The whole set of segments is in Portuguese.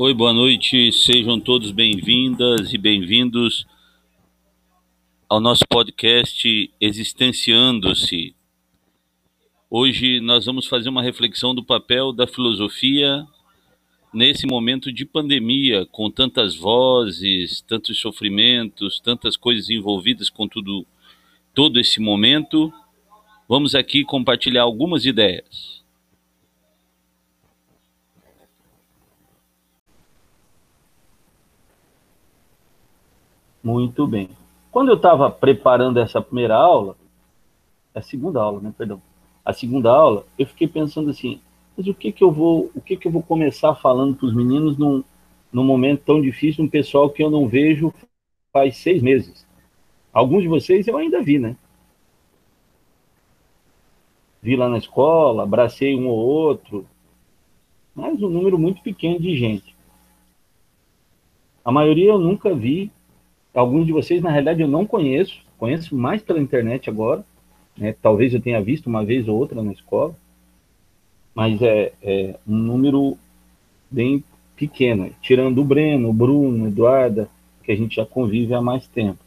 Oi, boa noite, sejam todos bem-vindas e bem-vindos ao nosso podcast Existenciando-se. Hoje nós vamos fazer uma reflexão do papel da filosofia nesse momento de pandemia, com tantas vozes, tantos sofrimentos, tantas coisas envolvidas com tudo, todo esse momento. Vamos aqui compartilhar algumas ideias. Muito bem. Quando eu estava preparando essa primeira aula, a segunda aula, né, perdão, a segunda aula, eu fiquei pensando assim, mas o que que eu vou, o que que eu vou começar falando para os meninos num, num momento tão difícil, um pessoal que eu não vejo faz seis meses. Alguns de vocês eu ainda vi, né? Vi lá na escola, abracei um ou outro, mas um número muito pequeno de gente. A maioria eu nunca vi Alguns de vocês, na realidade, eu não conheço, conheço mais pela internet agora. Né? Talvez eu tenha visto uma vez ou outra na escola, mas é, é um número bem pequeno, tirando o Breno, o Bruno, Eduarda, que a gente já convive há mais tempo.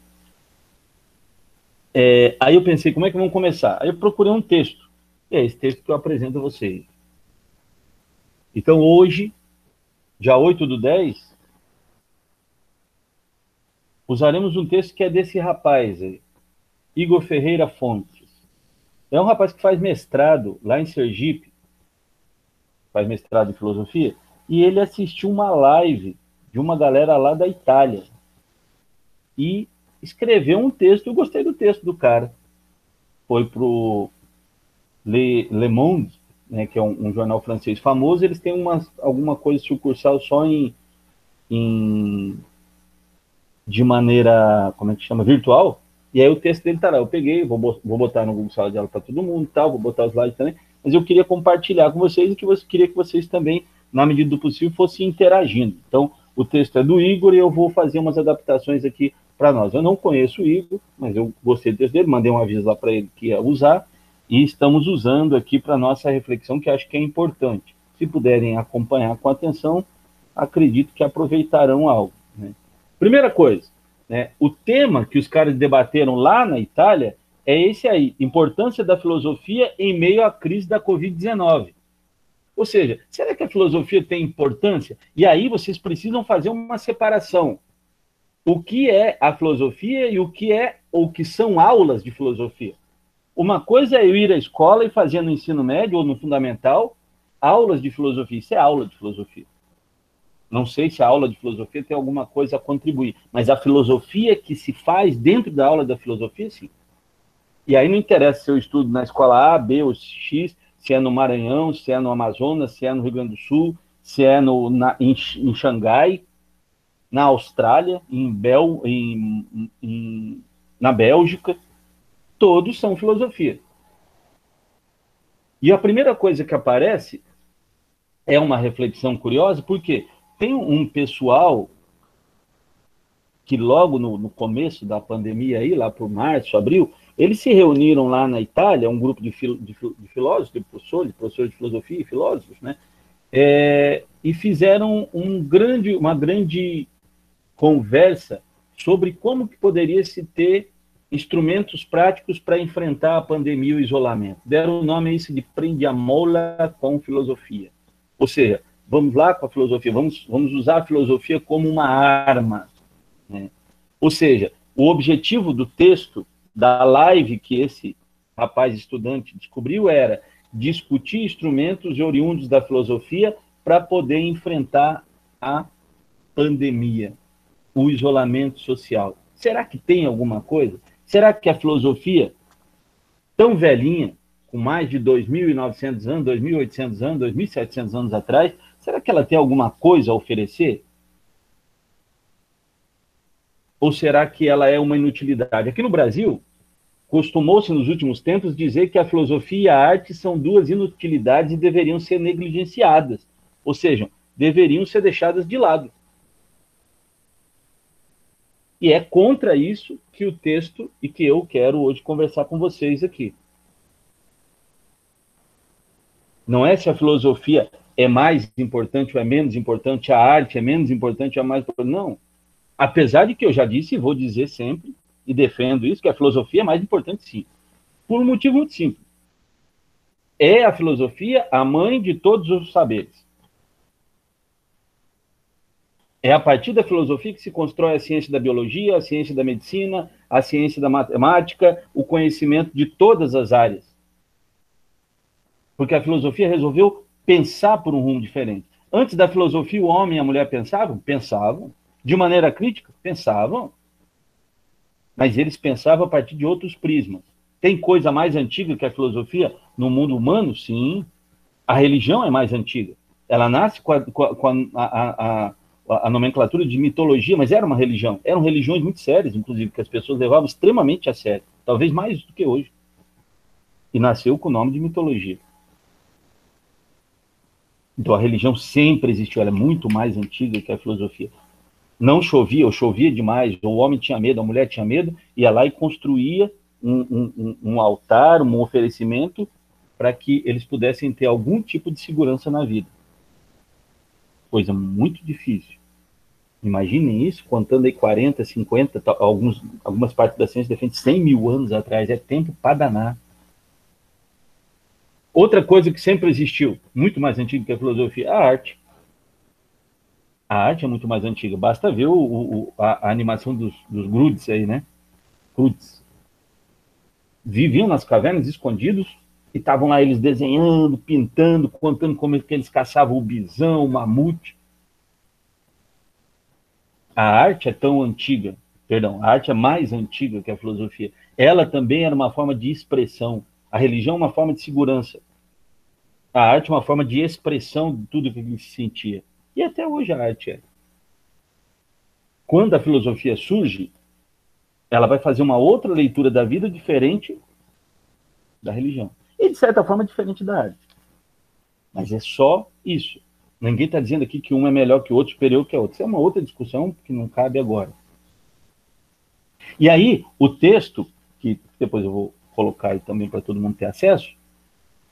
É, aí eu pensei, como é que vamos começar? Aí eu procurei um texto. E é esse texto que eu apresento a vocês. Então, hoje, dia 8 do 10, usaremos um texto que é desse rapaz Igor Ferreira Fontes. É um rapaz que faz mestrado lá em Sergipe, faz mestrado em filosofia, e ele assistiu uma live de uma galera lá da Itália e escreveu um texto. Eu gostei do texto do cara. Foi pro Le, Le Monde, né, que é um, um, jornal francês famoso. Eles têm uma, alguma coisa sucursal só em, em de maneira, como é que chama, virtual, e aí o texto dele tá lá, eu peguei, vou, vou botar no Google Sala de Aula para todo mundo tal, vou botar os slides também, mas eu queria compartilhar com vocês e que você queria que vocês também, na medida do possível, fossem interagindo. Então, o texto é do Igor e eu vou fazer umas adaptações aqui para nós. Eu não conheço o Igor, mas eu gostei do texto dele, mandei um aviso lá para ele que ia usar, e estamos usando aqui para nossa reflexão, que acho que é importante. Se puderem acompanhar com atenção, acredito que aproveitarão algo. Primeira coisa, né, o tema que os caras debateram lá na Itália é esse aí: importância da filosofia em meio à crise da Covid-19. Ou seja, será que a filosofia tem importância? E aí vocês precisam fazer uma separação. O que é a filosofia e o que é ou que são aulas de filosofia? Uma coisa é eu ir à escola e fazer no ensino médio ou no fundamental aulas de filosofia. Isso é aula de filosofia. Não sei se a aula de filosofia tem alguma coisa a contribuir, mas a filosofia que se faz dentro da aula da filosofia, sim. E aí não interessa se eu estudo na escola A, B ou X, se é no Maranhão, se é no Amazonas, se é no Rio Grande do Sul, se é no, na, em, em Xangai, na Austrália, em Bel, em, em, na Bélgica, todos são filosofia. E a primeira coisa que aparece é uma reflexão curiosa, por quê? Tem um pessoal que logo no, no, começo da pandemia aí, lá por março, abril, eles se reuniram lá na Itália, um grupo de, de, de filósofos, de professores, professores de filosofia e filósofos, né? É, e fizeram um grande, uma grande conversa sobre como que poderia se ter instrumentos práticos para enfrentar a pandemia e o isolamento. Deram o nome a isso de prende a mola com filosofia. Ou seja, vamos lá com a filosofia, vamos, vamos usar a filosofia como uma arma. Né? Ou seja, o objetivo do texto, da live que esse rapaz estudante descobriu era discutir instrumentos oriundos da filosofia para poder enfrentar a pandemia, o isolamento social. Será que tem alguma coisa? Será que a filosofia, tão velhinha, com mais de 2.900 anos, 2.800 anos, 2.700 anos atrás, Será que ela tem alguma coisa a oferecer? Ou será que ela é uma inutilidade? Aqui no Brasil, costumou-se nos últimos tempos dizer que a filosofia e a arte são duas inutilidades e deveriam ser negligenciadas, ou seja, deveriam ser deixadas de lado. E é contra isso que o texto e que eu quero hoje conversar com vocês aqui. Não é se a filosofia é mais importante ou é menos importante, a arte é menos importante ou é mais importante. Não. Apesar de que eu já disse e vou dizer sempre, e defendo isso, que a filosofia é mais importante sim. Por um motivo muito simples. É a filosofia a mãe de todos os saberes. É a partir da filosofia que se constrói a ciência da biologia, a ciência da medicina, a ciência da matemática, o conhecimento de todas as áreas. Porque a filosofia resolveu pensar por um rumo diferente. Antes da filosofia, o homem e a mulher pensavam? Pensavam. De maneira crítica? Pensavam. Mas eles pensavam a partir de outros prismas. Tem coisa mais antiga que a filosofia no mundo humano? Sim. A religião é mais antiga. Ela nasce com a, com a, a, a a, nomenclatura de mitologia, mas era uma religião. Eram religiões muito sérias, inclusive, que as pessoas levavam extremamente a sério, talvez mais do que hoje. E nasceu com o nome de mitologia. Então a religião sempre existiu, ela é muito mais antiga que a filosofia. Não chovia, ou chovia demais, o homem tinha medo, a mulher tinha medo, ia lá e construía um, um, um altar, um oferecimento, para que eles pudessem ter algum tipo de segurança na vida coisa muito difícil. Imaginem isso, contando aí 40, 50, alguns, algumas partes da ciência defendem 100 mil anos atrás, é tempo para danar. Outra coisa que sempre existiu, muito mais antiga que a filosofia, a arte. A arte é muito mais antiga, basta ver o, o, a, a, animação dos, dos grudes aí, né? Grudes. Viviam nas cavernas escondidos e estavam lá eles desenhando, pintando, contando como é que eles caçavam o bisão, o mamute. A arte é tão antiga, perdão, a arte é mais antiga que a filosofia. Ela também era uma forma de expressão. A religião é uma forma de segurança. A arte é uma forma de expressão de tudo que ele se sentia. E até hoje a arte é. Quando a filosofia surge, ela vai fazer uma outra leitura da vida diferente da religião e, de certa forma, diferente da arte. Mas é só isso. Ninguém está dizendo aqui que um é melhor que o outro, superior que o outro. Isso é uma outra discussão que não cabe agora. E aí, o texto, que depois eu vou colocar aí também para todo mundo ter acesso,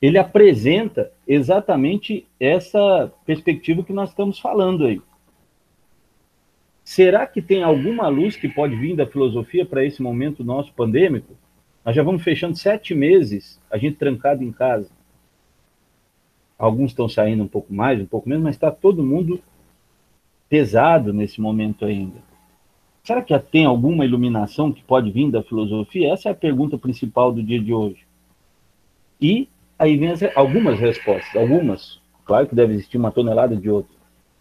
ele apresenta exatamente essa perspectiva que nós estamos falando aí. Será que tem alguma luz que pode vir da filosofia para esse momento nosso pandêmico? Nós já vamos fechando sete meses, a gente trancado em casa. Alguns estão saindo um pouco mais, um pouco menos, mas está todo mundo pesado nesse momento ainda. Será que tem alguma iluminação que pode vir da filosofia? Essa é a pergunta principal do dia de hoje. E aí vem as, algumas respostas, algumas. Claro que deve existir uma tonelada de outras.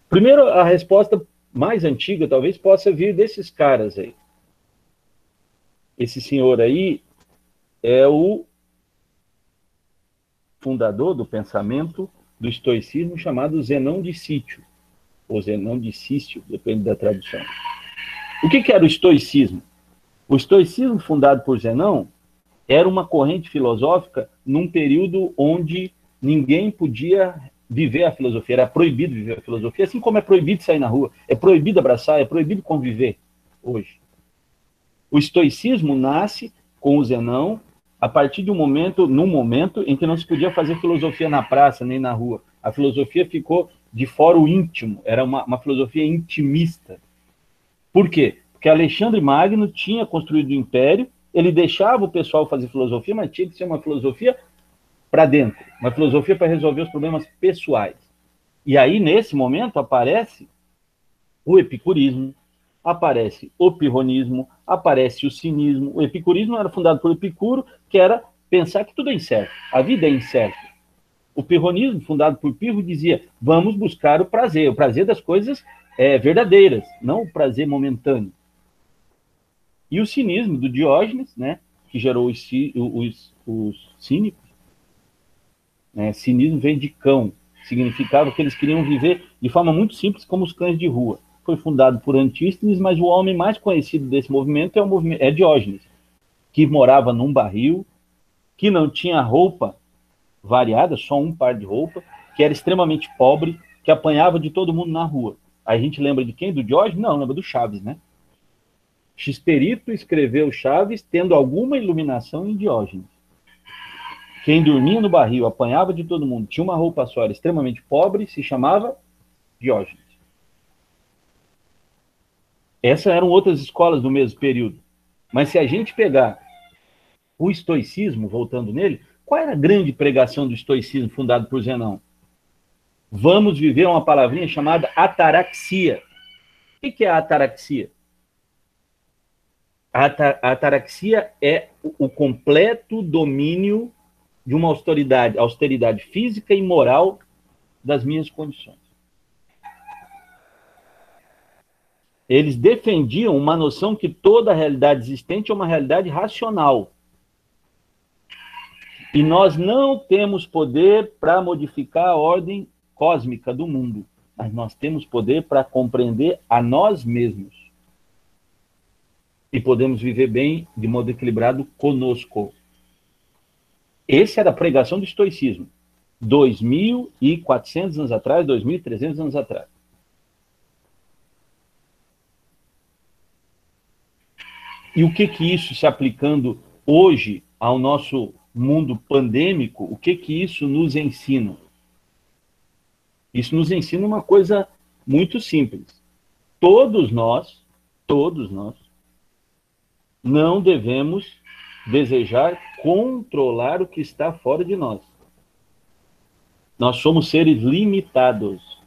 Primeiro, a resposta mais antiga talvez possa vir desses caras aí. Esse senhor aí, é o fundador do pensamento do estoicismo chamado Zenão de Sítio, ou Zenão de Sício, depende da tradução. O que, que era o estoicismo? O estoicismo fundado por Zenão era uma corrente filosófica num período onde ninguém podia viver a filosofia, era proibido viver a filosofia, assim como é proibido sair na rua, é proibido abraçar, é proibido conviver hoje. O estoicismo nasce com o Zenão a partir de um momento, num momento em que não se podia fazer filosofia na praça nem na rua. A filosofia ficou de fora o íntimo, era uma, uma filosofia intimista. Por quê? Porque Alexandre Magno tinha construído o império, ele deixava o pessoal fazer filosofia, mas tinha que ser uma filosofia para dentro, uma filosofia para resolver os problemas pessoais. E aí, nesse momento, aparece o epicurismo, aparece o pirronismo, aparece o cinismo. O epicurismo era fundado por Epicuro, que era pensar que tudo é incerto, a vida é incerta. O pirronismo, fundado por Pirro, dizia: vamos buscar o prazer, o prazer das coisas é, verdadeiras, não o prazer momentâneo. E o cinismo do Diógenes, né, que gerou os, os, os cínicos, né, cinismo vem de cão, significava que eles queriam viver de forma muito simples, como os cães de rua foi fundado por Antístenes, mas o homem mais conhecido desse movimento é, o movimento, é Diógenes, que morava num barril, que não tinha roupa variada, só um par de roupa, que era extremamente pobre, que apanhava de todo mundo na rua. A gente lembra de quem? Do Diógenes? Não, lembra do Chaves, né? Xperito escreveu Chaves tendo alguma iluminação em Diógenes. Quem dormia no barril, apanhava de todo mundo, tinha uma roupa só, era extremamente pobre, se chamava Diógenes. Essas eram outras escolas do mesmo período. Mas se a gente pegar o estoicismo, voltando nele, qual era a grande pregação do estoicismo fundado por Zenão? Vamos viver uma palavrinha chamada ataraxia. O que é a ataraxia? A ataraxia é o completo domínio de uma austeridade, austeridade física e moral das minhas condições. Eles defendiam uma noção que toda realidade existente é uma realidade racional. E nós não temos poder para modificar a ordem cósmica do mundo, mas nós temos poder para compreender a nós mesmos. E podemos viver bem, de modo equilibrado, conosco. Essa era a pregação do estoicismo. 2.400 anos atrás, 2.300 anos atrás. E o que que isso se aplicando hoje ao nosso mundo pandêmico, o que que isso nos ensina? Isso nos ensina uma coisa muito simples. Todos nós, todos nós, não devemos desejar controlar o que está fora de nós. Nós somos seres limitados.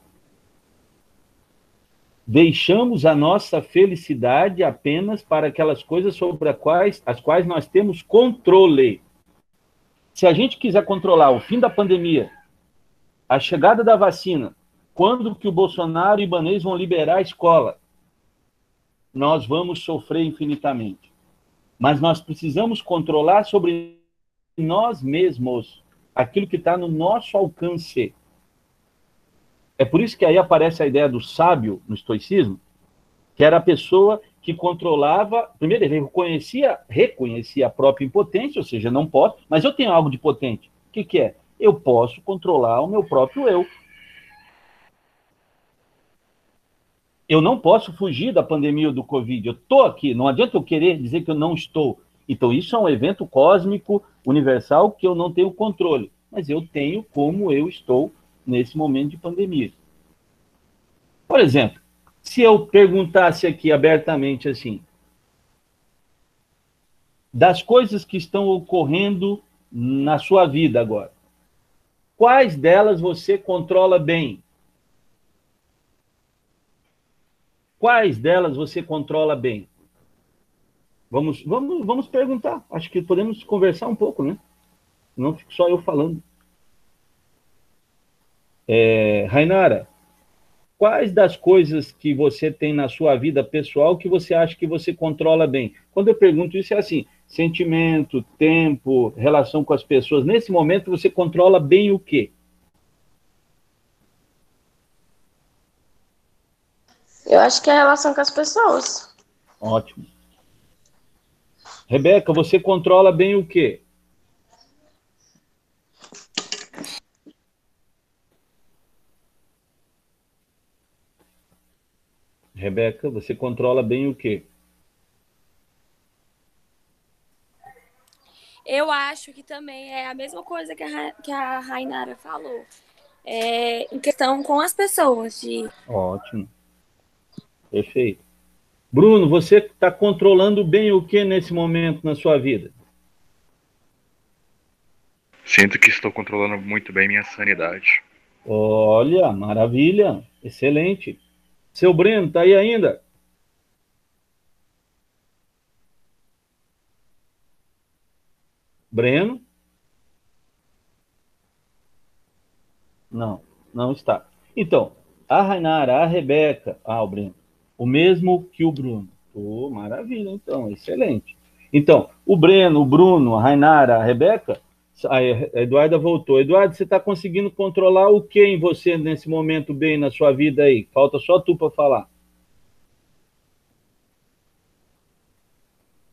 Deixamos a nossa felicidade apenas para aquelas coisas sobre as quais, as quais nós temos controle. Se a gente quiser controlar o fim da pandemia, a chegada da vacina, quando que o Bolsonaro e o Ibanez vão liberar a escola, nós vamos sofrer infinitamente. Mas nós precisamos controlar sobre nós mesmos aquilo que está no nosso alcance. É por isso que aí aparece a ideia do sábio no estoicismo, que era a pessoa que controlava, primeiro ele reconhecia, reconhecia a própria impotência, ou seja, não posso, mas eu tenho algo de potente. O que, que é? Eu posso controlar o meu próprio eu. Eu não posso fugir da pandemia do Covid. Eu estou aqui. Não adianta eu querer dizer que eu não estou. Então, isso é um evento cósmico, universal, que eu não tenho controle. Mas eu tenho como eu estou nesse momento de pandemia. Por exemplo, se eu perguntasse aqui abertamente assim, das coisas que estão ocorrendo na sua vida agora, quais delas você controla bem? Quais delas você controla bem? Vamos, vamos, vamos perguntar. Acho que podemos conversar um pouco, né? Não fico só eu falando. É, Rainara, quais das coisas que você tem na sua vida pessoal que você acha que você controla bem? Quando eu pergunto isso, é assim: sentimento, tempo, relação com as pessoas. Nesse momento, você controla bem o quê? Eu acho que é a relação com as pessoas. Ótimo. Rebeca, você controla bem o quê? Rebeca, você controla bem o quê? Eu acho que também é a mesma coisa que a, que a Rainara falou. É, em questão com as pessoas. De... Ótimo. Perfeito. Bruno, você está controlando bem o que nesse momento na sua vida? Sinto que estou controlando muito bem minha sanidade. Olha, maravilha, excelente. Seu Breno, tá aí ainda? Breno? Não, não está. Então, a Rainara, a Rebeca, ah, o Breno, o mesmo que o Bruno. Oh, maravilha, então, excelente. Então, o Breno, o Bruno, a Rainara, a Rebeca, a Eduarda voltou. Eduardo, você está conseguindo controlar o que em você nesse momento bem na sua vida aí? Falta só tu para falar.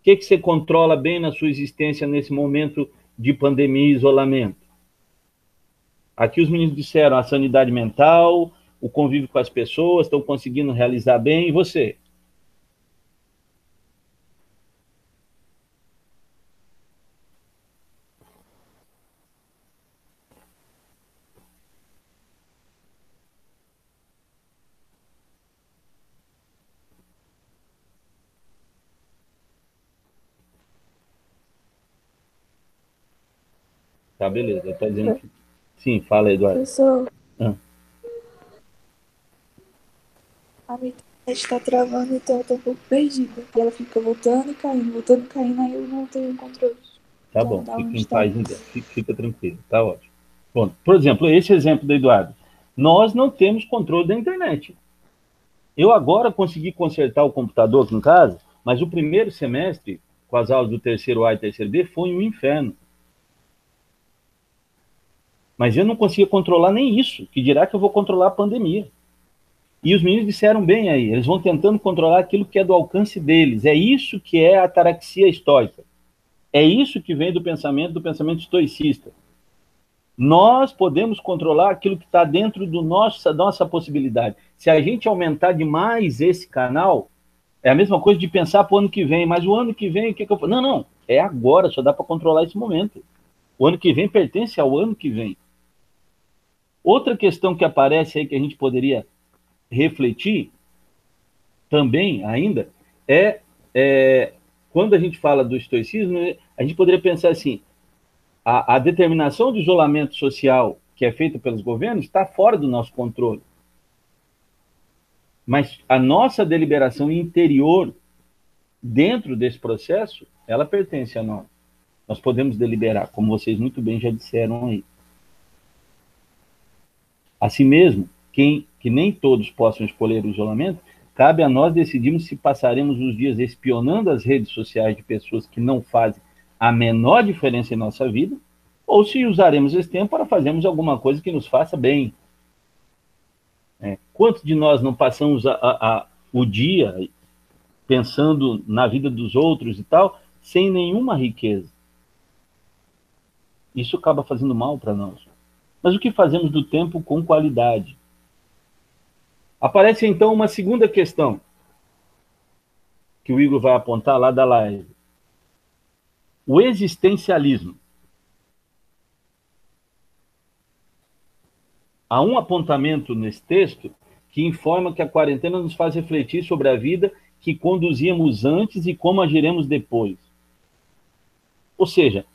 O que, que você controla bem na sua existência nesse momento de pandemia e isolamento? Aqui os meninos disseram a sanidade mental, o convívio com as pessoas, estão conseguindo realizar bem, e você? Tá, beleza. Está dizendo que... Sim, fala, Eduardo. Professor. Ah. A minha internet está travando, então eu tô um pouco perdida. E ela fica voltando e caindo, voltando e caindo, aí eu não tenho controle. Tá Então, bom, fica em paz então. Fica, fica tranquilo, tá ótimo. Bom, por exemplo, esse exemplo do Eduardo. Nós não temos controle da internet. Eu agora consegui consertar o computador aqui em casa, mas o primeiro semestre, com as aulas do terceiro A e terceiro B, foi um inferno. Mas eu não conseguia controlar nem isso, que dirá que eu vou controlar a pandemia. E os meninos disseram bem aí, eles vão tentando controlar aquilo que é do alcance deles. É isso que é a ataraxia estoica. É isso que vem do pensamento, do pensamento estoicista. Nós podemos controlar aquilo que está dentro do nosso, da nossa possibilidade. Se a gente aumentar demais esse canal, é a mesma coisa de pensar para o ano que vem, mas o ano que vem, o que, que eu? Não, não, é agora, só dá para controlar esse momento. O ano que vem pertence ao ano que vem. Outra questão que aparece aí que a gente poderia refletir também ainda é, é quando a gente fala do estoicismo, a gente poderia pensar assim: a, a determinação de isolamento social que é feita pelos governos está fora do nosso controle. Mas a nossa deliberação interior dentro desse processo, ela pertence a nós. Nós podemos deliberar, como vocês muito bem já disseram aí. Assim mesmo, quem, que nem todos possam escolher o isolamento, cabe a nós decidirmos se passaremos os dias espionando as redes sociais de pessoas que não fazem a menor diferença em nossa vida, ou se usaremos esse tempo para fazermos alguma coisa que nos faça bem. É, quantos de nós não passamos a, a, a, o dia pensando na vida dos outros e tal, sem nenhuma riqueza? Isso acaba fazendo mal para nós. Mas o que fazemos do tempo com qualidade? Aparece então uma segunda questão que o Igor vai apontar lá da live. O existencialismo. Há um apontamento nesse texto que informa que a quarentena nos faz refletir sobre a vida que conduzíamos antes e como agiremos depois. Ou seja,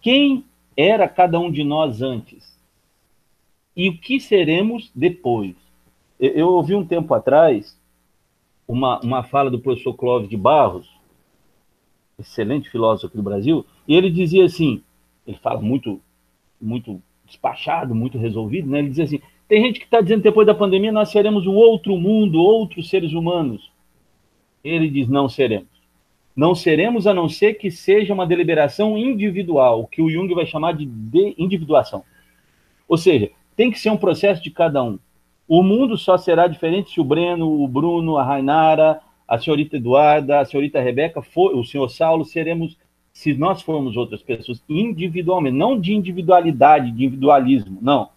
quem era cada um de nós antes e o que seremos depois. Eu ouvi um tempo atrás uma, uma fala do professor Clóvis de Barros, excelente filósofo aqui do Brasil, e ele dizia assim, ele fala muito, muito despachado, muito resolvido, né? Ele dizia assim, tem gente que está dizendo que depois da pandemia nós seremos um outro mundo, outros seres humanos. Ele diz, não seremos. Não seremos a não ser que seja uma deliberação individual, que o Jung vai chamar de, de individuação. Ou seja, tem que ser um processo de cada um. O mundo só será diferente se o Breno, o Bruno, a Rainara, a senhorita Eduarda, a senhorita Rebeca, for, o senhor Saulo, seremos, se nós formos outras pessoas, individualmente, não de individualidade, de individualismo, não.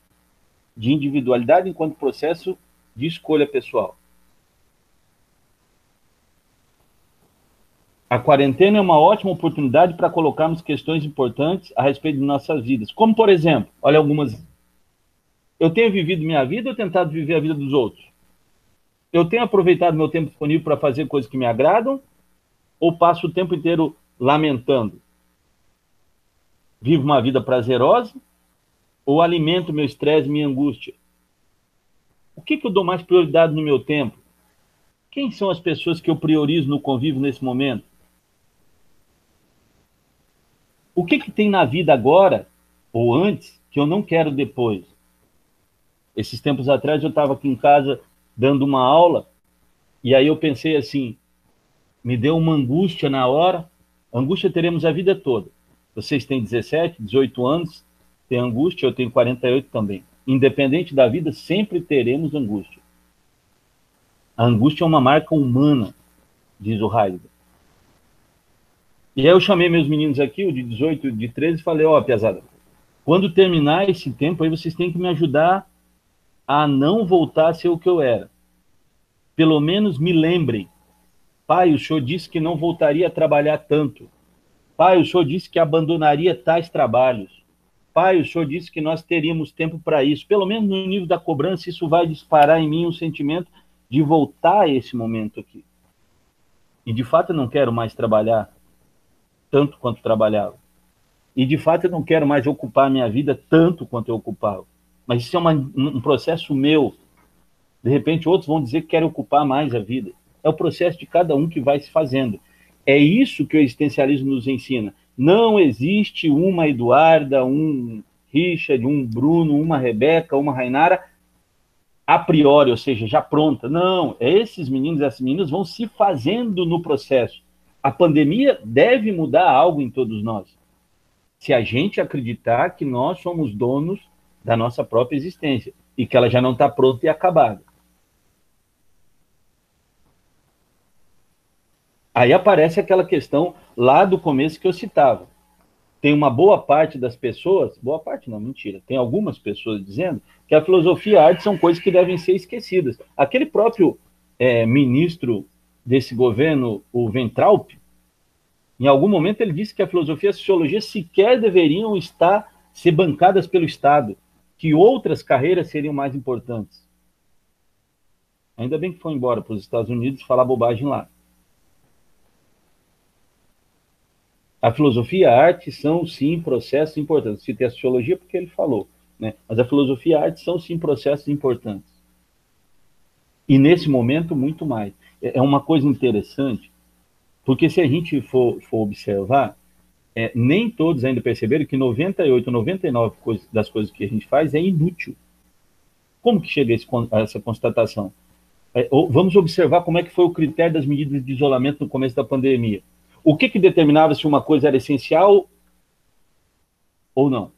De individualidade enquanto processo de escolha pessoal. A quarentena é uma ótima oportunidade para colocarmos questões importantes a respeito de nossas vidas. Como, por exemplo, olha algumas. Eu tenho vivido minha vida ou tentado viver a vida dos outros? Eu tenho aproveitado meu tempo disponível para fazer coisas que me agradam ou passo o tempo inteiro lamentando? Vivo uma vida prazerosa ou alimento meu estresse, minha angústia? O que, que eu dou mais prioridade no meu tempo? Quem são as pessoas que eu priorizo no convívio nesse momento? O que, que tem na vida agora ou antes que eu não quero depois? Esses tempos atrás eu estava aqui em casa dando uma aula e aí eu pensei assim, me deu uma angústia na hora. Angústia teremos a vida toda. Vocês têm 17, 18 anos, têm angústia, eu tenho 48 também. Independente da vida, sempre teremos angústia. A angústia é uma marca humana, diz o Heidegger. E aí eu chamei meus meninos aqui, o de 18 e de 13, e falei, ó, oh, piazada, quando terminar esse tempo aí, vocês têm que me ajudar a não voltar a ser o que eu era. Pelo menos me lembrem. Pai, o senhor disse que não voltaria a trabalhar tanto. Pai, o senhor disse que abandonaria tais trabalhos. Pai, o senhor disse que nós teríamos tempo para isso. Pelo menos no nível da cobrança, isso vai disparar em mim um sentimento de voltar a esse momento aqui. E de fato eu não quero mais trabalhar tanto quanto trabalhava. E de fato eu não quero mais ocupar minha vida tanto quanto eu ocupava. Mas isso é uma, um processo meu. De repente outros vão dizer que querem ocupar mais a vida. É o processo de cada um que vai se fazendo. É isso que o existencialismo nos ensina. Não existe uma Eduarda, um Richard, um Bruno, uma Rebeca, uma Rainara a priori, ou seja, já pronta. Não, esses meninos e essas meninas vão se fazendo no processo. A pandemia deve mudar algo em todos nós. Se a gente acreditar que nós somos donos da nossa própria existência e que ela já não está pronta e acabada. Aí aparece aquela questão lá do começo que eu citava. Tem uma boa parte das pessoas, boa parte não, mentira, tem algumas pessoas dizendo que a filosofia e a arte são coisas que devem ser esquecidas. Aquele próprio é, ministro desse governo, o Ventralp, em algum momento ele disse que a filosofia e a sociologia sequer deveriam estar ser bancadas pelo Estado, que outras carreiras seriam mais importantes. Ainda bem que foi embora para os Estados Unidos falar bobagem lá. A filosofia e a arte são, sim, processos importantes. Citei a sociologia porque ele falou, né? mas a filosofia e a arte são, sim, processos importantes. E nesse momento, muito mais. É, é uma coisa interessante, porque se a gente for, for observar, é, nem todos ainda perceberam que 98, 99 coisa, das coisas que a gente faz é inútil. Como que chega a, essa constatação? É, vamos observar como é que foi o critério das medidas de isolamento no começo da pandemia. O que, que determinava se uma coisa era essencial ou não?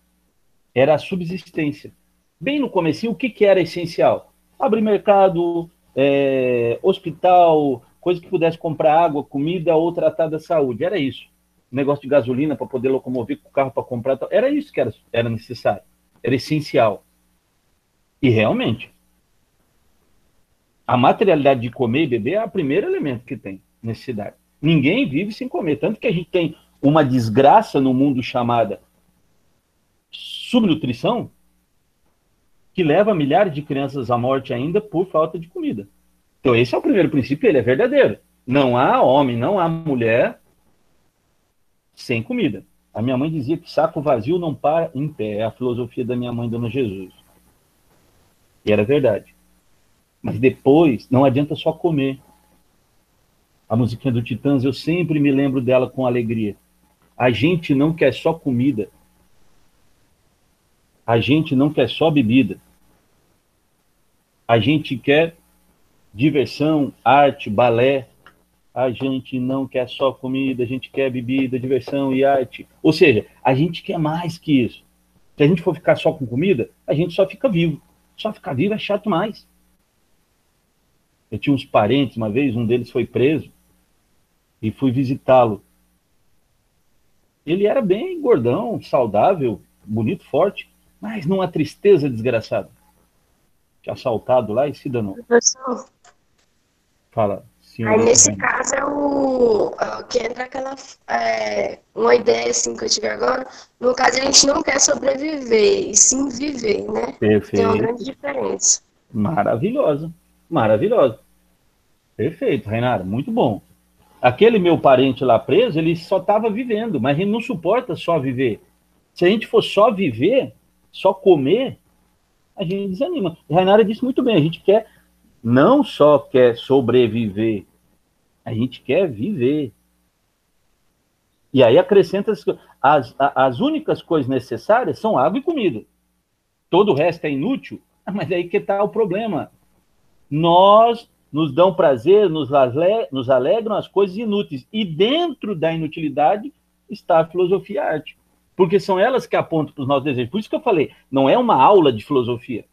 Era a subsistência. Bem no começo, o que, que era essencial? Abrir mercado, é, hospital, coisa que pudesse comprar água, comida ou tratar da saúde. Era isso. Negócio de gasolina para poder locomover com o carro para comprar. Era isso que era, era necessário. Era essencial. E realmente, a materialidade de comer e beber é o primeiro elemento que tem necessidade. Ninguém vive sem comer. Tanto que a gente tem uma desgraça no mundo chamada subnutrição, que leva milhares de crianças à morte ainda por falta de comida. Então, esse é o primeiro princípio, ele é verdadeiro. Não há homem, não há mulher sem comida. A minha mãe dizia que saco vazio não para em pé. É a filosofia da minha mãe, Dona Jesus. E era verdade. Mas depois, não adianta só comer a musiquinha do Titãs, eu sempre me lembro dela com alegria. A gente não quer só comida. A gente não quer só bebida. A gente quer diversão, arte, balé. A gente não quer só comida, a gente quer bebida, diversão e arte. Ou seja, a gente quer mais que isso. Se a gente for ficar só com comida, a gente só fica vivo. Só ficar vivo é chato mais. Eu tinha uns parentes uma vez, um deles foi preso e fui visitá-lo. Ele era bem gordão, saudável, bonito, forte, mas numa tristeza desgraçada. Que assaltado lá e se danou. Professor. Fala. Senhor, Aí nesse caso é o, é o que entra aquela é, uma ideia assim que eu tive agora. No caso a gente não quer sobreviver e sim viver, né? Perfeito. Tem uma grande diferença. Maravilhosa, maravilhosa. Perfeito, Reinara, muito bom. Aquele meu parente lá preso, ele só estava vivendo, mas ele não suporta só viver. Se a gente for só viver, só comer, a gente desanima. E Rainara disse muito bem, a gente quer, não só quer sobreviver, a gente quer viver. E aí acrescenta as, as únicas coisas necessárias são água e comida. Todo o resto é inútil, mas é aí que está o problema. Nós nos dão prazer, nos, ale, nos alegram as coisas inúteis. E dentro da inutilidade está a filosofia e a arte. Porque são elas que apontam para os nossos desejos. Por isso que eu falei, não é uma aula de filosofia,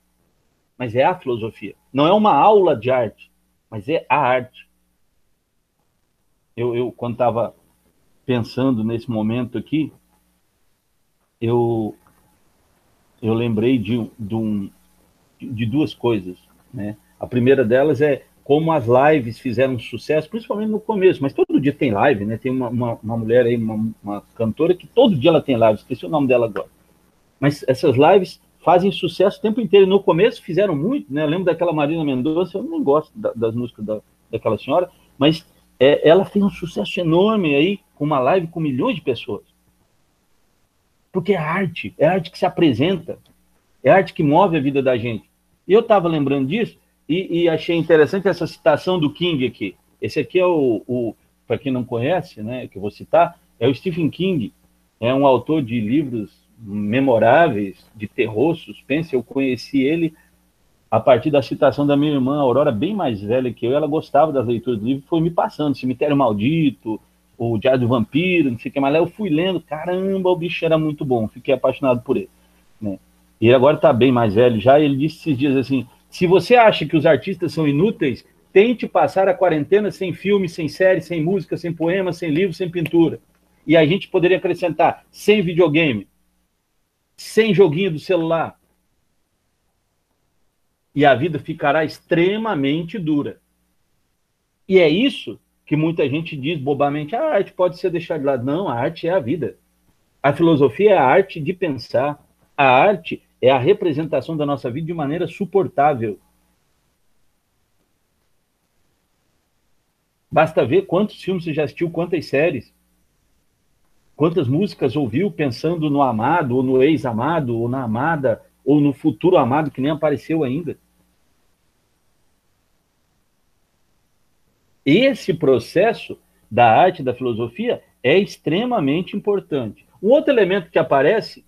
mas é a filosofia. Não é uma aula de arte, mas é a arte. Eu, eu quando estava pensando nesse momento aqui, eu, eu lembrei de, de, um, de duas coisas. Né? A primeira delas é como as lives fizeram sucesso, principalmente no começo, mas todo dia tem live, né? Tem uma, uma, uma mulher aí, uma, uma, cantora, que todo dia ela tem live, esqueci o nome dela agora. Mas essas lives fazem sucesso o tempo inteiro. No começo fizeram muito, né? Eu lembro daquela Marina Mendonça, eu não gosto da, das músicas da, daquela senhora, mas é, ela fez um sucesso enorme aí, com uma live com milhões de pessoas. Porque é arte, é arte que se apresenta, é arte que move a vida da gente. E eu estava lembrando disso e, e, achei interessante essa citação do King aqui. Esse aqui é o, o para quem não conhece, né, que eu vou citar, é o Stephen King, é um autor de livros memoráveis, de terror, suspense. Eu conheci ele a partir da citação da minha irmã Aurora, bem mais velha que eu. Ela gostava das leituras do livro, foi me passando Cemitério Maldito, o Diário do Vampiro, não sei o que mais. Eu fui lendo, caramba, o bicho era muito bom, fiquei apaixonado por ele. Né? E agora está bem mais velho já. Ele disse esses dias assim: se você acha que os artistas são inúteis, tente passar a quarentena sem filme, sem série, sem música, sem poema, sem livro, sem pintura. E a gente poderia acrescentar sem videogame, sem joguinho do celular. E a vida ficará extremamente dura. E é isso que muita gente diz bobamente: ah, a arte pode ser deixada de lado. Não, a arte é a vida. A filosofia é a arte de pensar. A arte é a representação da nossa vida de maneira suportável. Basta ver quantos filmes você já assistiu, quantas séries, quantas músicas ouviu pensando no amado, ou no ex-amado, ou na amada, ou no futuro amado que nem apareceu ainda. Esse processo da arte da filosofia é extremamente importante. Um outro elemento que aparece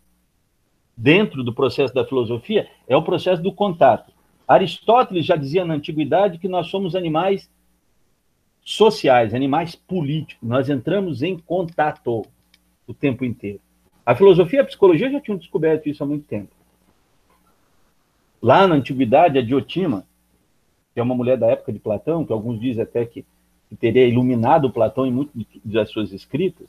dentro do processo da filosofia é o processo do contato. Aristóteles já dizia na antiguidade que nós somos animais sociais, animais políticos. Nós entramos em contato o tempo inteiro. A filosofia e a psicologia já tinham descoberto isso há muito tempo. Lá na antiguidade, a Diotima, que é uma mulher da época de Platão, que alguns dizem até que, que teria iluminado Platão em muitas das suas escritas,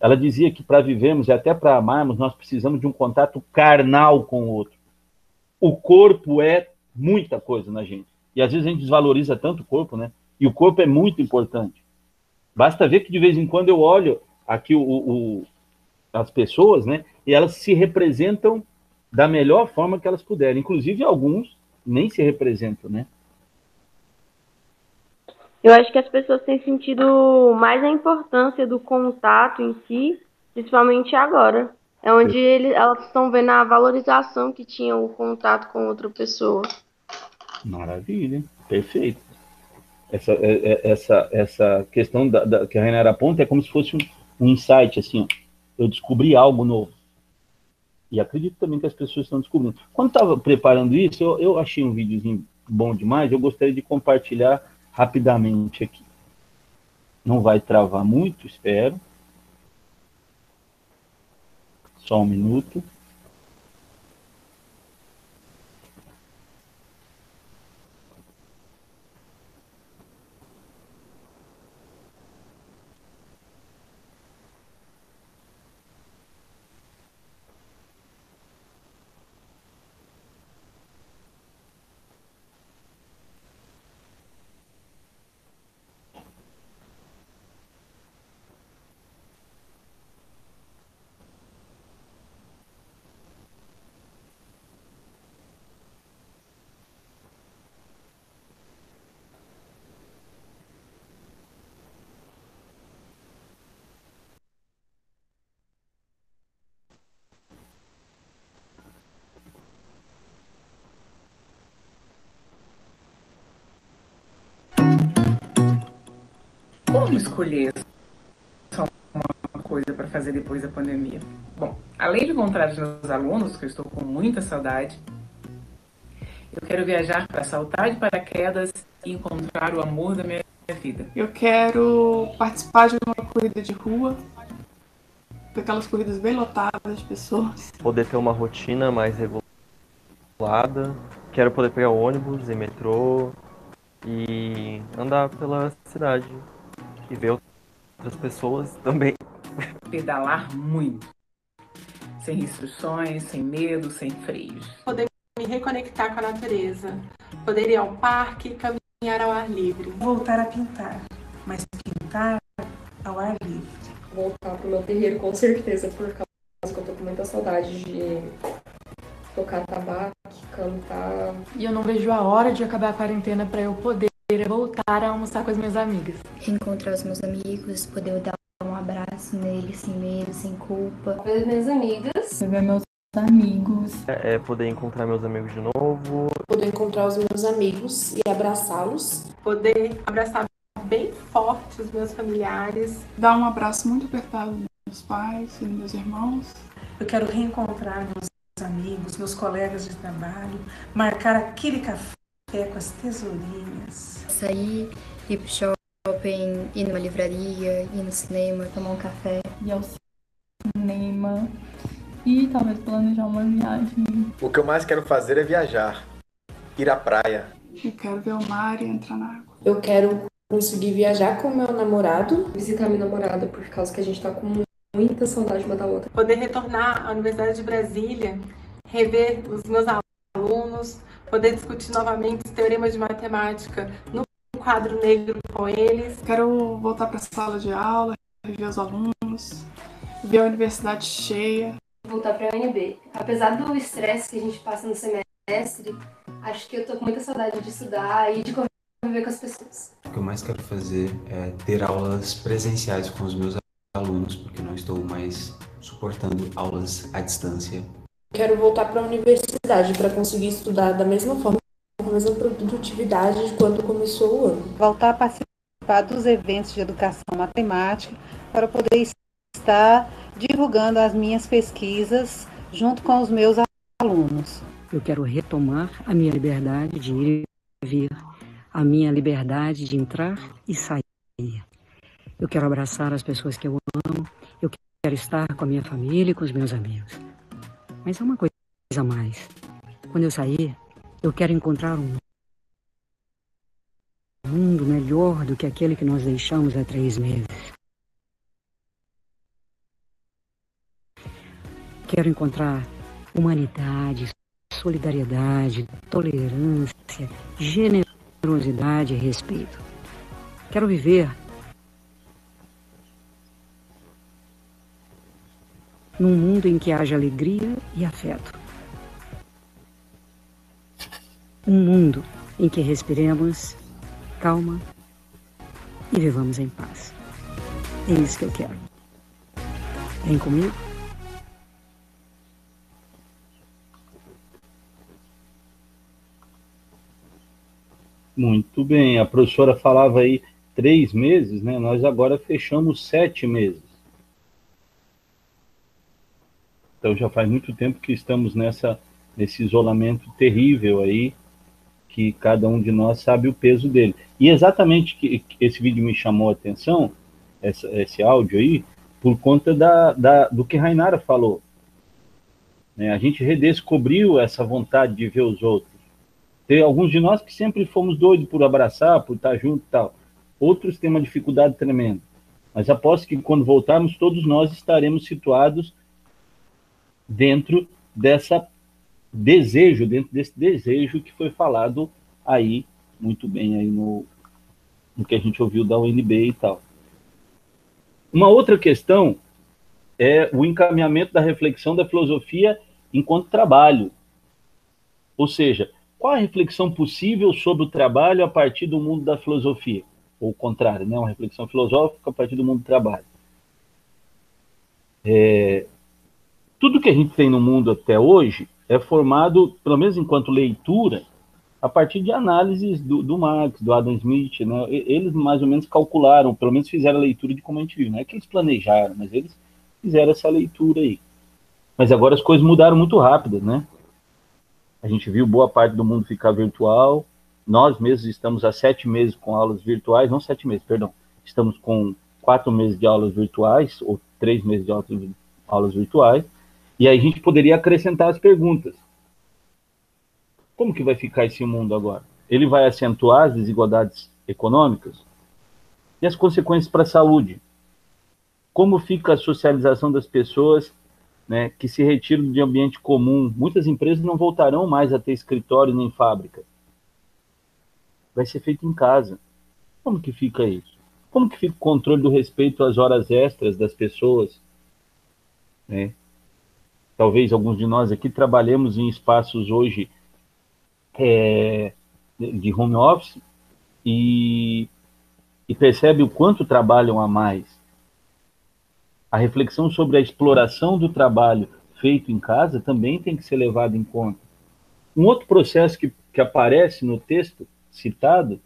ela dizia que para vivermos e até para amarmos, nós precisamos de um contato carnal com o outro. O corpo é muita coisa na gente. E às vezes a gente desvaloriza tanto o corpo, né? E o corpo é muito importante. Basta ver que de vez em quando eu olho aqui o, o, as pessoas, né? E elas se representam da melhor forma que elas puderem. Inclusive, alguns nem se representam, né? Eu acho que as pessoas têm sentido mais a importância do contato em si, principalmente agora. É onde ele, elas estão vendo a valorização que tinha o contato com outra pessoa. Maravilha, perfeito. Essa, é, é, essa, essa questão da, da, que a Renata aponta é como se fosse um, um insight, assim, eu descobri algo novo. E acredito também que as pessoas estão descobrindo. Quando estava preparando isso, eu, eu achei um videozinho bom demais, eu gostaria de compartilhar rapidamente aqui. Não vai travar muito, espero. Só um minuto. Como escolher só uma coisa para fazer depois da pandemia? Bom, além de encontrar os meus alunos, que eu estou com muita saudade, eu quero viajar para saltar de paraquedas e encontrar o amor da minha vida. Eu quero participar de uma corrida de rua, daquelas corridas bem lotadas de pessoas. Poder ter uma rotina mais regulada. Quero poder pegar ônibus e metrô e andar pela cidade e ver outras pessoas também. Pedalar muito. Sem restrições, sem medo, sem freios. Poder me reconectar com a natureza. Poder ir ao parque, caminhar ao ar livre. Voltar a pintar, mas pintar ao ar livre. Voltar pro meu terreiro, com certeza, por causa que eu tô com muita saudade de tocar tabaco, cantar. E eu não vejo a hora de acabar a quarentena para eu poder voltar a almoçar com as minhas amigas. Encontrar os meus amigos, poder dar um abraço nele sem medo, sem culpa. Ver minhas amigas. Ver meus amigos. É, é poder encontrar meus amigos de novo. Poder encontrar os meus amigos e abraçá-los. Poder abraçar bem forte os meus familiares. Dar um abraço muito apertado nos meus pais e nos meus irmãos. Eu quero reencontrar meus amigos, meus colegas de trabalho, marcar aquele café com as tesourinhas. Sair, ir pro shopping, ir numa livraria, ir no cinema, tomar um café. Ir ao cinema e talvez planejar uma viagem. O que eu mais quero fazer é viajar, ir à praia. Eu quero ver o mar e entrar na água. Eu quero conseguir viajar com meu namorado. Visitar minha namorada, por causa que a gente tá com muita saudade uma da outra. Poder retornar à Universidade de Brasília, rever os meus alunos, poder discutir novamente os teoremas de matemática no quadro negro com eles. Quero voltar para a sala de aula, rever os alunos, ver a universidade cheia. Voltar para a UNB. Apesar do estresse que a gente passa no semestre, acho que eu tô com muita saudade de estudar e de conviver com as pessoas. O que eu mais quero fazer é ter aulas presenciais com os meus alunos, porque não estou mais suportando aulas à distância. Quero voltar para a universidade para conseguir estudar da mesma forma, com a mesma produtividade de quando começou o ano. Voltar a participar dos eventos de educação matemática para poder estar divulgando as minhas pesquisas junto com os meus alunos. Eu quero retomar a minha liberdade de ir e vir, a minha liberdade de entrar e sair. Eu quero abraçar as pessoas que eu amo, eu quero estar com a minha família e com os meus amigos. Mas é uma coisa a mais. Quando eu sair, eu quero encontrar um mundo melhor do que aquele que nós deixamos há três meses. Quero encontrar humanidade, solidariedade, tolerância, generosidade e respeito. Quero viver num mundo em que haja alegria e afeto. Um mundo em que respiremos calma e vivamos em paz. É isso que eu quero. Vem comigo? Muito bem, a professora falava aí três meses, né? Nós agora fechamos sete meses. Então já faz muito tempo que estamos nessa nesse isolamento terrível aí, que cada um de nós sabe o peso dele. E exatamente que, que esse vídeo me chamou a atenção, essa, esse áudio aí, por conta da, da, do que Rainara falou. Né? A gente redescobriu essa vontade de ver os outros. Tem alguns de nós que sempre fomos doidos por abraçar, por estar junto e tal. Outros têm uma dificuldade tremenda. Mas aposto que quando voltarmos, todos nós estaremos situados dentro dessa desejo, dentro desse desejo que foi falado aí, muito bem aí no, no que a gente ouviu da UNB e tal. Uma outra questão é o encaminhamento da reflexão da filosofia enquanto trabalho. Ou seja, qual a reflexão possível sobre o trabalho a partir do mundo da filosofia? Ou o contrário, né? uma reflexão filosófica a partir do mundo do trabalho. É, tudo que a gente tem no mundo até hoje é formado, pelo menos enquanto leitura, a partir de análises do, do Marx, do Adam Smith, né? Eles mais ou menos calcularam, pelo menos fizeram a leitura de como a gente viu. Não é que eles planejaram, mas eles fizeram essa leitura aí. Mas agora as coisas mudaram muito rápido, né? A gente viu boa parte do mundo ficar virtual. Nós mesmos estamos há sete meses com aulas virtuais, não sete meses, perdão. Estamos com quatro meses de aulas virtuais, ou três meses de aulas virtuais e aí a gente poderia acrescentar as perguntas. Como que vai ficar esse mundo agora? Ele vai acentuar as desigualdades econômicas? E as consequências para a saúde? Como fica a socialização das pessoas né, que se retiram de ambiente comum? Muitas empresas não voltarão mais a ter escritório nem fábrica. Vai ser feito em casa. Como que fica isso? Como que fica o controle do respeito às horas extras das pessoas? Né? Talvez alguns de nós aqui trabalhemos em espaços hoje é, de home office e, e percebe o quanto trabalham a mais. A reflexão sobre a exploração do trabalho feito em casa também tem que ser levada em conta. Um outro processo que, que aparece no texto citado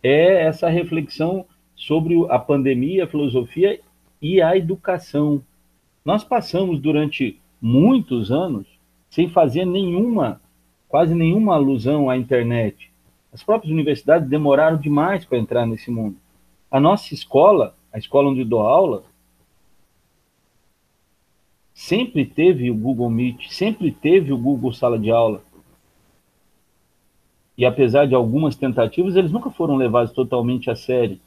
é essa reflexão sobre a pandemia, a filosofia e a educação. Nós passamos durante muitos anos sem fazer nenhuma, quase nenhuma alusão à internet. As próprias universidades demoraram demais para entrar nesse mundo. A nossa escola, a escola onde dou aula, sempre teve o Google Meet, sempre teve o Google Sala de Aula. E apesar de algumas tentativas, eles nunca foram levados totalmente a sério.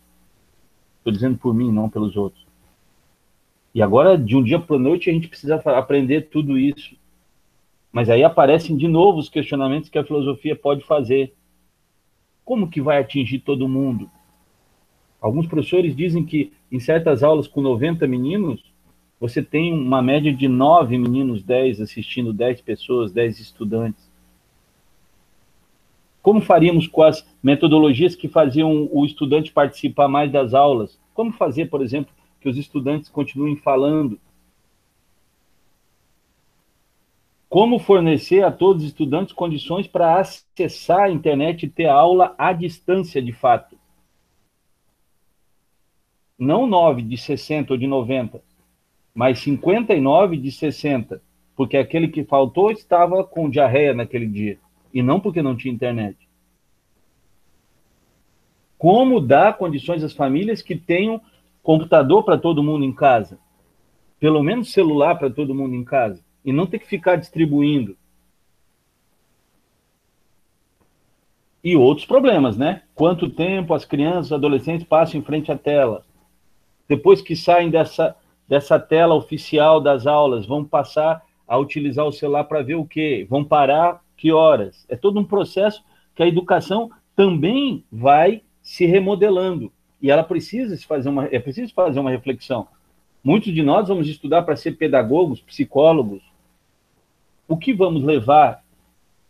Estou dizendo por mim, não pelos outros. E agora, de um dia para a noite, a gente precisa aprender tudo isso. Mas aí aparecem de novo os questionamentos que a filosofia pode fazer. Como que vai atingir todo mundo? Alguns professores dizem que em certas aulas com 90 meninos, você tem uma média de 9 meninos, 10 assistindo, 10 pessoas, 10 estudantes. Como faríamos com as metodologias que faziam o estudante participar mais das aulas? Como fazer, por exemplo, que os estudantes continuem falando? Como fornecer a todos os estudantes condições para acessar a internet e ter aula à distância de fato? Não 9 de 60 ou de 90, mas 59 de 60, porque aquele que faltou estava com diarreia naquele dia, e não porque não tinha internet. Como dar condições às famílias que tenham computador para todo mundo em casa? Pelo menos celular para todo mundo em casa e não ter que ficar distribuindo. E outros problemas, né? Quanto tempo as crianças, adolescentes passam em frente à tela? Depois que saem dessa, dessa tela oficial das aulas, vão passar a utilizar o celular para ver o quê? Vão parar que horas? É todo um processo que a educação também vai se remodelando e ela precisa fazer uma é preciso fazer uma reflexão. Muitos de nós vamos estudar para ser pedagogos, psicólogos, o que vamos levar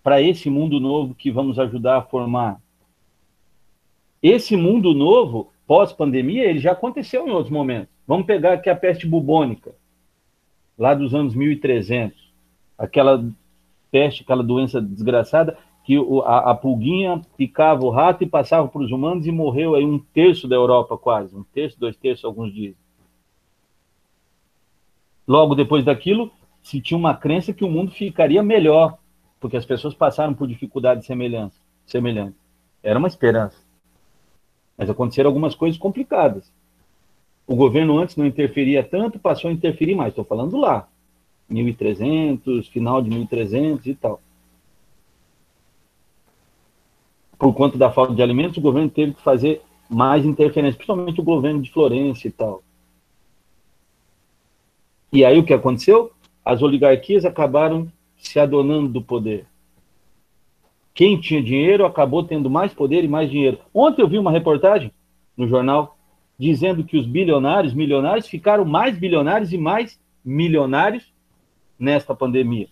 para esse mundo novo que vamos ajudar a formar? Esse mundo novo, pós-pandemia, ele já aconteceu em outros momentos. Vamos pegar aqui a peste bubônica, lá dos anos 1300. Aquela peste, aquela doença desgraçada, que a, a pulguinha picava o rato e passava para os humanos e morreu aí um terço da Europa quase, um terço, dois terços, alguns dizem. Logo depois daquilo, se tinha uma crença que o mundo ficaria melhor, porque as pessoas passaram por dificuldades semelhantes. semelhantes. Era uma esperança. Mas aconteceram algumas coisas complicadas. O governo antes não interferia tanto, passou a interferir mais. Estou falando lá, 1300, final de 1300 e tal. Por conta da falta de alimentos, o governo teve que fazer mais interferência, principalmente o governo de Florença e tal. E aí o que aconteceu? as oligarquias acabaram se adonando do poder. Quem tinha dinheiro acabou tendo mais poder e mais dinheiro. Ontem eu vi uma reportagem no jornal dizendo que os bilionários, milionários, ficaram mais bilionários e mais milionários nesta pandemia.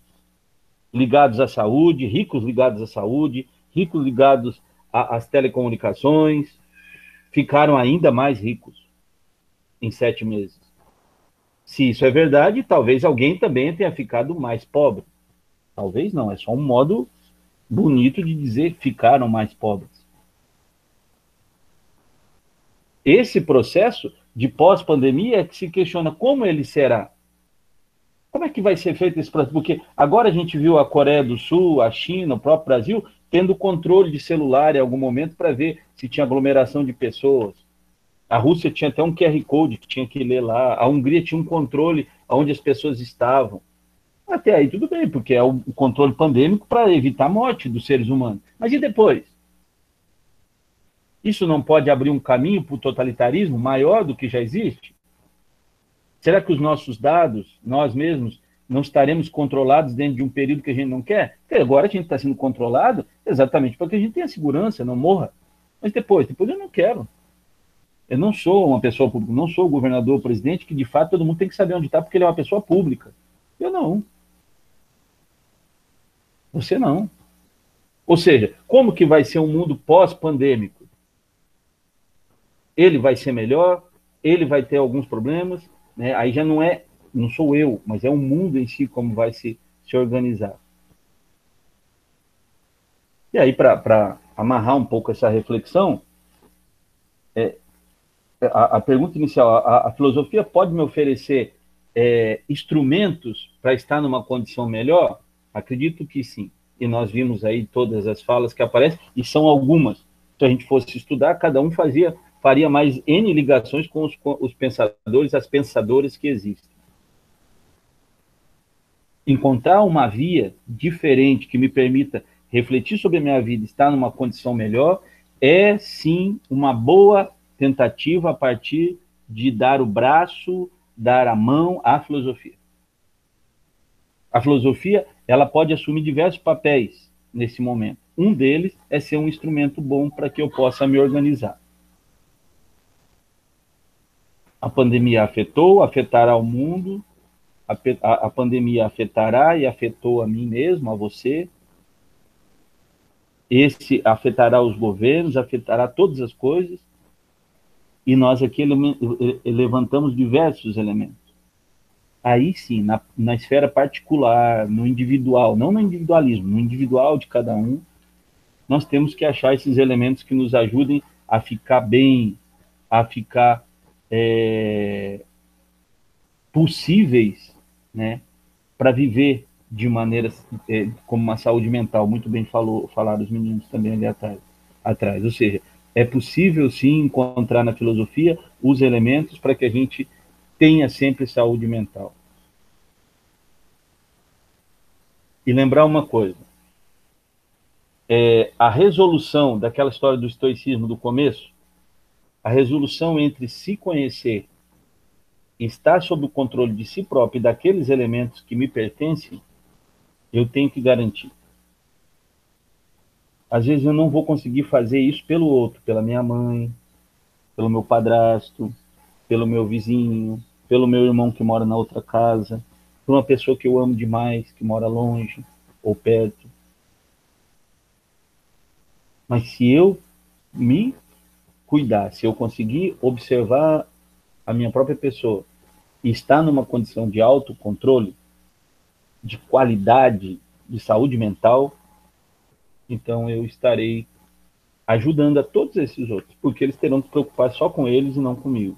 Ligados à saúde, ricos ligados à saúde, ricos ligados às telecomunicações, ficaram ainda mais ricos em sete meses. Se isso é verdade, talvez alguém também tenha ficado mais pobre. Talvez não, é só um modo bonito de dizer ficaram mais pobres. Esse processo de pós-pandemia é que se questiona como ele será. Como é que vai ser feito esse processo? Porque agora a gente viu a Coreia do Sul, a China, o próprio Brasil, tendo controle de celular em algum momento para ver se tinha aglomeração de pessoas. A Rússia tinha até um QR Code que tinha que ler lá. A Hungria tinha um controle onde as pessoas estavam. Até aí tudo bem, porque é o controle pandêmico para evitar a morte dos seres humanos. Mas e depois? Isso não pode abrir um caminho para o totalitarismo maior do que já existe? Será que os nossos dados, nós mesmos, não estaremos controlados dentro de um período que a gente não quer? Porque agora a gente está sendo controlado exatamente para que a gente tenha segurança, não morra. Mas depois, depois eu não quero. Eu não sou uma pessoa pública, não sou o governador, o presidente, que de fato todo mundo tem que saber onde está, porque ele é uma pessoa pública. Eu não. Você não. Ou seja, como que vai ser um mundo pós-pandêmico? Ele vai ser melhor, ele vai ter alguns problemas, né? Aí já não é, não sou eu, mas é o mundo em si como vai se, se organizar. E aí, para amarrar um pouco essa reflexão, é, a, a pergunta inicial, a, a, filosofia pode me oferecer é, instrumentos para estar numa condição melhor? Acredito que sim. E nós vimos aí todas as falas que aparecem, e são algumas. Se a gente fosse estudar, cada um fazia, faria mais N ligações com os, com os pensadores, as pensadoras que existem. Encontrar uma via diferente que me permita refletir sobre a minha vida, estar numa condição melhor, é sim uma boa tentativa a partir de dar o braço, dar a mão à filosofia. A filosofia, ela pode assumir diversos papéis nesse momento. Um deles é ser um instrumento bom para que eu possa me organizar. A pandemia afetou, afetará o mundo, a, a, a pandemia afetará e afetou a mim mesmo, a você, esse afetará os governos, afetará todas as coisas, e nós aqui levantamos diversos elementos. Aí sim, na, na esfera particular, no individual, não no individualismo, no individual de cada um, nós temos que achar esses elementos que nos ajudem a ficar bem, a ficar é, possíveis, né, para viver de maneira é, como uma saúde mental, muito bem falou, falaram os meninos também ali atrás, atrás. Ou seja, é possível sim encontrar na filosofia os elementos para que a gente tenha sempre saúde mental. E lembrar uma coisa: é, a resolução daquela história do estoicismo do começo, a resolução entre se conhecer estar sob o controle de si próprio e daqueles elementos que me pertencem, eu tenho que garantir. Às vezes eu não vou conseguir fazer isso pelo outro, pela minha mãe, pelo meu padrasto, pelo meu vizinho, pelo meu irmão que mora na outra casa, por uma pessoa que eu amo demais, que mora longe ou perto. Mas se eu me cuidar, se eu conseguir observar a minha própria pessoa e estar numa condição de autocontrole, de qualidade de saúde mental, então eu estarei ajudando a todos esses outros, porque eles terão que preocupar só com eles e não comigo.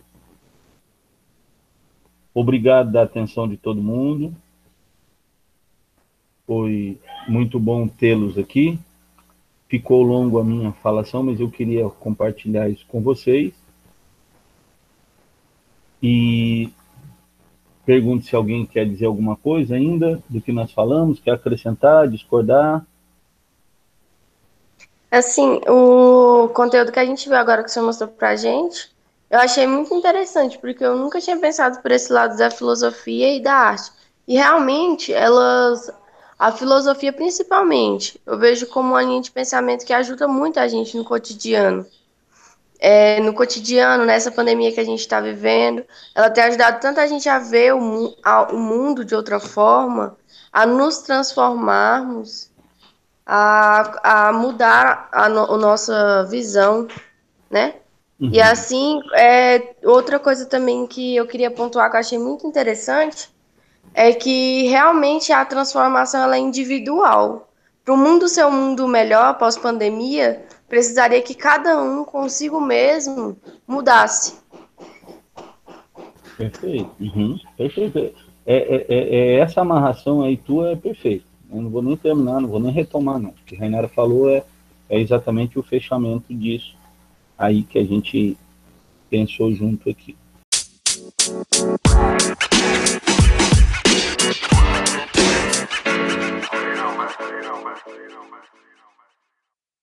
Obrigado da atenção de todo mundo. Foi muito bom tê-los aqui. Ficou longo a minha falação, mas eu queria compartilhar isso com vocês. E pergunto se alguém quer dizer alguma coisa ainda do que nós falamos, quer acrescentar, discordar. Assim, o conteúdo que a gente viu agora que você mostrou pra gente, eu achei muito interessante, porque eu nunca tinha pensado por esse lado da filosofia e da arte. E realmente, elas. A filosofia, principalmente, eu vejo como uma linha de pensamento que ajuda muito a gente no cotidiano. É, no cotidiano, nessa pandemia que a gente está vivendo, ela tem ajudado tanto a gente a ver o, a, o mundo de outra forma, a nos transformarmos a, a mudar a, no, a nossa visão, né? Uhum. E assim, é, outra coisa também que eu queria pontuar que eu achei muito interessante é que realmente a transformação ela é individual. Para o mundo ser um mundo melhor pós-pandemia, precisaria que cada um consigo mesmo mudasse. Perfeito. Uhum. Perfeito. É, é, é, essa amarração aí tua é perfeita. Eu não vou nem terminar, não vou nem retomar, não. O que a Rainara falou é, é exatamente o fechamento disso aí que a gente pensou junto aqui. Música